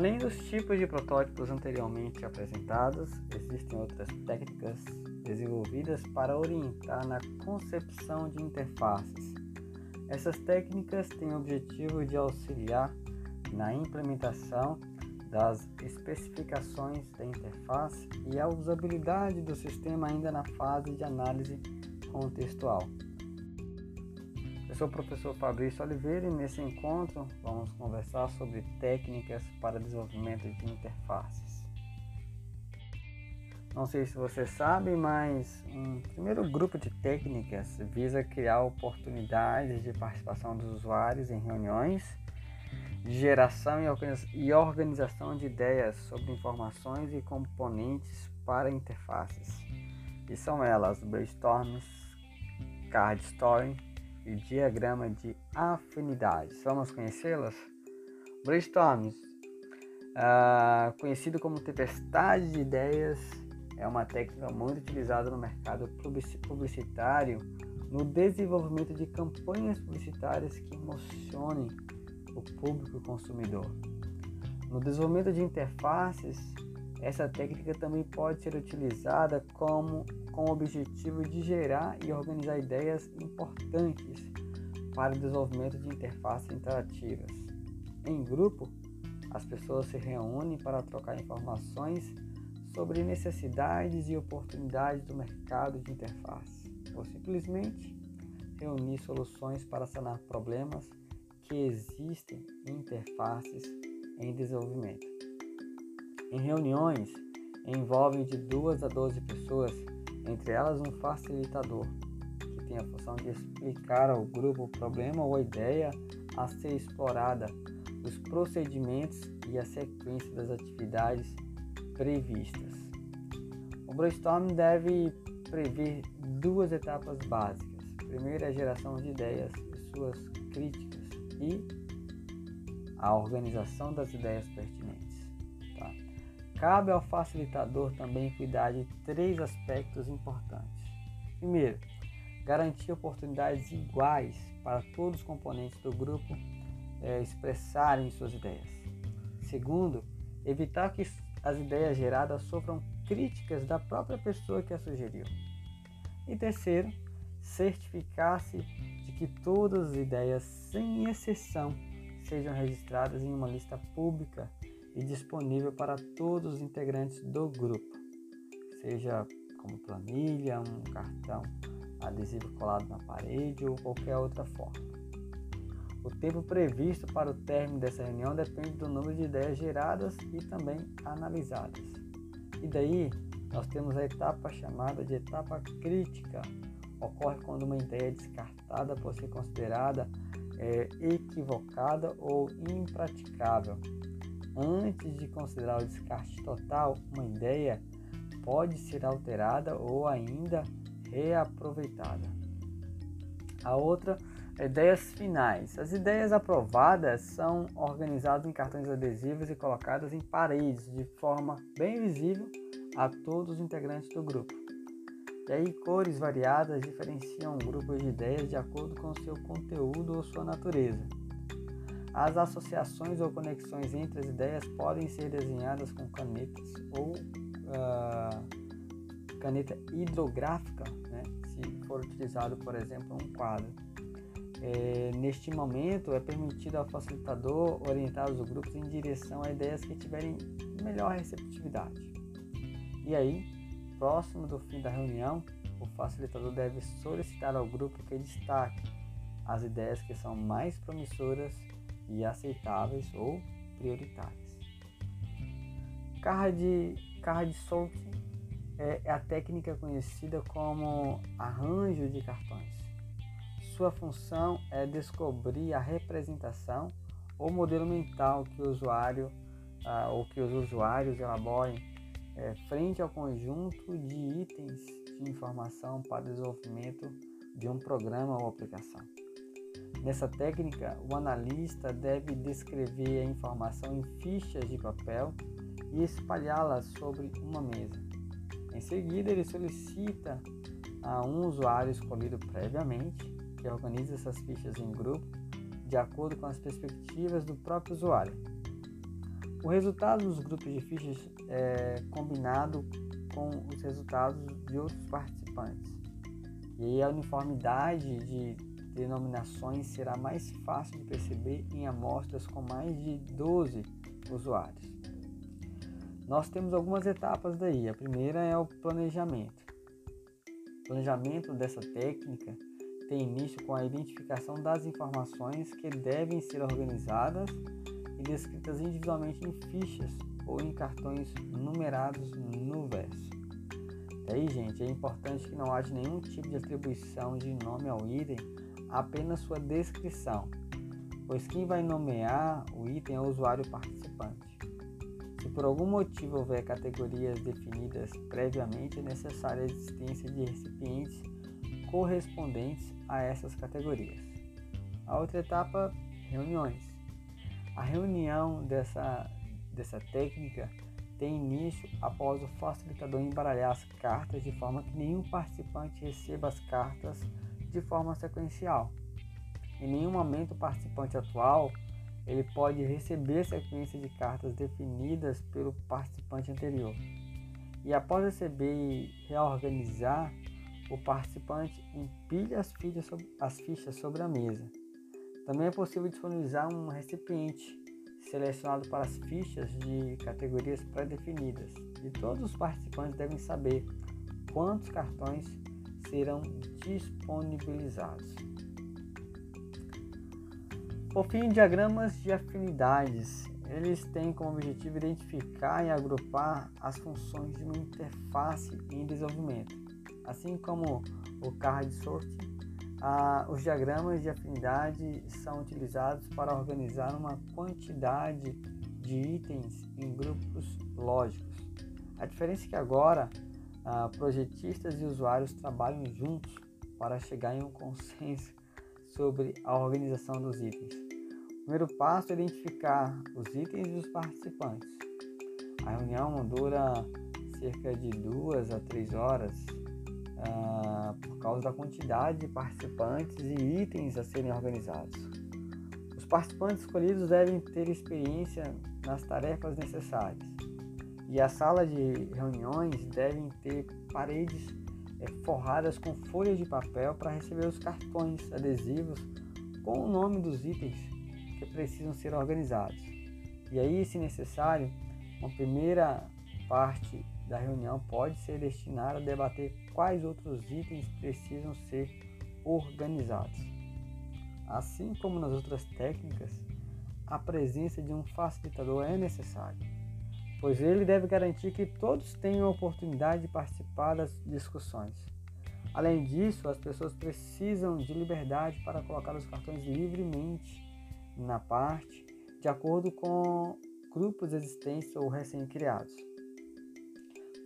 Além dos tipos de protótipos anteriormente apresentados, existem outras técnicas desenvolvidas para orientar na concepção de interfaces. Essas técnicas têm o objetivo de auxiliar na implementação das especificações da interface e a usabilidade do sistema ainda na fase de análise contextual. Sou o professor Fabrício Oliveira e nesse encontro vamos conversar sobre técnicas para desenvolvimento de interfaces. Não sei se você sabe, mas um primeiro grupo de técnicas visa criar oportunidades de participação dos usuários em reuniões geração e organização de ideias sobre informações e componentes para interfaces. E são elas brainstorms, card story e diagrama de afinidades. Vamos conhecê-las? Brainstorms, uh, conhecido como tempestade de ideias, é uma técnica muito utilizada no mercado publicitário no desenvolvimento de campanhas publicitárias que emocionem o público consumidor. No desenvolvimento de interfaces, essa técnica também pode ser utilizada como, com o objetivo de gerar e organizar ideias importantes para o desenvolvimento de interfaces interativas. Em grupo, as pessoas se reúnem para trocar informações sobre necessidades e oportunidades do mercado de interface, ou simplesmente reunir soluções para sanar problemas que existem interfaces em desenvolvimento. Em reuniões, envolvem de 2 a 12 pessoas, entre elas um facilitador, que tem a função de explicar ao grupo o problema ou a ideia a ser explorada, os procedimentos e a sequência das atividades previstas. O brainstorming deve prever duas etapas básicas. Primeiro, a geração de ideias e suas críticas e a organização das ideias pertinentes. Cabe ao facilitador também cuidar de três aspectos importantes. Primeiro, garantir oportunidades iguais para todos os componentes do grupo é, expressarem suas ideias. Segundo, evitar que as ideias geradas sofram críticas da própria pessoa que a sugeriu. E terceiro, certificar-se de que todas as ideias, sem exceção, sejam registradas em uma lista pública e disponível para todos os integrantes do grupo, seja como planilha, um cartão adesivo colado na parede ou qualquer outra forma. O tempo previsto para o término dessa reunião depende do número de ideias geradas e também analisadas. E daí nós temos a etapa chamada de etapa crítica, ocorre quando uma ideia é descartada por ser considerada é, equivocada ou impraticável. Antes de considerar o descarte total, uma ideia pode ser alterada ou ainda reaproveitada. A outra, ideias finais. As ideias aprovadas são organizadas em cartões adesivos e colocadas em paredes de forma bem visível a todos os integrantes do grupo. E aí, cores variadas diferenciam grupos de ideias de acordo com seu conteúdo ou sua natureza. As associações ou conexões entre as ideias podem ser desenhadas com canetas ou uh, caneta hidrográfica, né, se for utilizado, por exemplo, um quadro. É, neste momento, é permitido ao facilitador orientar os grupos em direção a ideias que tiverem melhor receptividade. E aí, próximo do fim da reunião, o facilitador deve solicitar ao grupo que destaque as ideias que são mais promissoras e aceitáveis ou prioritárias. Card, card sorting é, é a técnica conhecida como arranjo de cartões. Sua função é descobrir a representação ou modelo mental que o usuário ah, ou que os usuários elaborem é, frente ao conjunto de itens de informação para o desenvolvimento de um programa ou aplicação. Nessa técnica, o analista deve descrever a informação em fichas de papel e espalhá-las sobre uma mesa. Em seguida, ele solicita a um usuário escolhido previamente que organize essas fichas em grupo de acordo com as perspectivas do próprio usuário. O resultado dos grupos de fichas é combinado com os resultados de outros participantes. E aí a uniformidade de denominações será mais fácil de perceber em amostras com mais de 12 usuários. Nós temos algumas etapas daí. A primeira é o planejamento. O planejamento dessa técnica tem início com a identificação das informações que devem ser organizadas e descritas individualmente em fichas ou em cartões numerados no verso. Daí, gente, é importante que não haja nenhum tipo de atribuição de nome ao item, apenas sua descrição, pois quem vai nomear o item é o usuário participante. Se por algum motivo houver categorias definidas previamente, é necessária a existência de recipientes correspondentes a essas categorias. A outra etapa, reuniões. A reunião dessa, dessa técnica tem início após o facilitador embaralhar as cartas de forma que nenhum participante receba as cartas de forma sequencial. Em nenhum momento o participante atual ele pode receber sequência de cartas definidas pelo participante anterior. E após receber e reorganizar, o participante empilha as fichas, sobre, as fichas sobre a mesa. Também é possível disponibilizar um recipiente selecionado para as fichas de categorias pré-definidas. E todos os participantes devem saber quantos cartões serão disponibilizados. Por fim, diagramas de afinidades. Eles têm como objetivo identificar e agrupar as funções de uma interface em desenvolvimento, assim como o card sorting ah, os diagramas de afinidade são utilizados para organizar uma quantidade de itens em grupos lógicos. A diferença é que agora projetistas e usuários trabalham juntos para chegar em um consenso sobre a organização dos itens. O primeiro passo é identificar os itens e os participantes. A reunião dura cerca de duas a três horas ah, por causa da quantidade de participantes e itens a serem organizados. Os participantes escolhidos devem ter experiência nas tarefas necessárias e as salas de reuniões devem ter paredes é, forradas com folhas de papel para receber os cartões adesivos com o nome dos itens que precisam ser organizados. E aí, se necessário, uma primeira parte da reunião pode ser destinada a debater quais outros itens precisam ser organizados. Assim como nas outras técnicas, a presença de um facilitador é necessária, pois ele deve garantir que todos tenham a oportunidade de participar das discussões. Além disso, as pessoas precisam de liberdade para colocar os cartões livremente na parte, de acordo com grupos existentes ou recém-criados.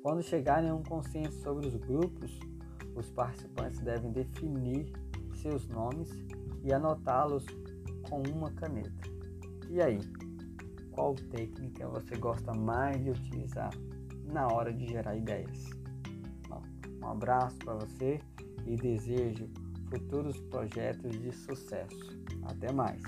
Quando chegarem a um consenso sobre os grupos, os participantes devem definir seus nomes e anotá-los com uma caneta. E aí, qual técnica você gosta mais de utilizar na hora de gerar ideias? Um abraço para você e desejo futuros projetos de sucesso. Até mais!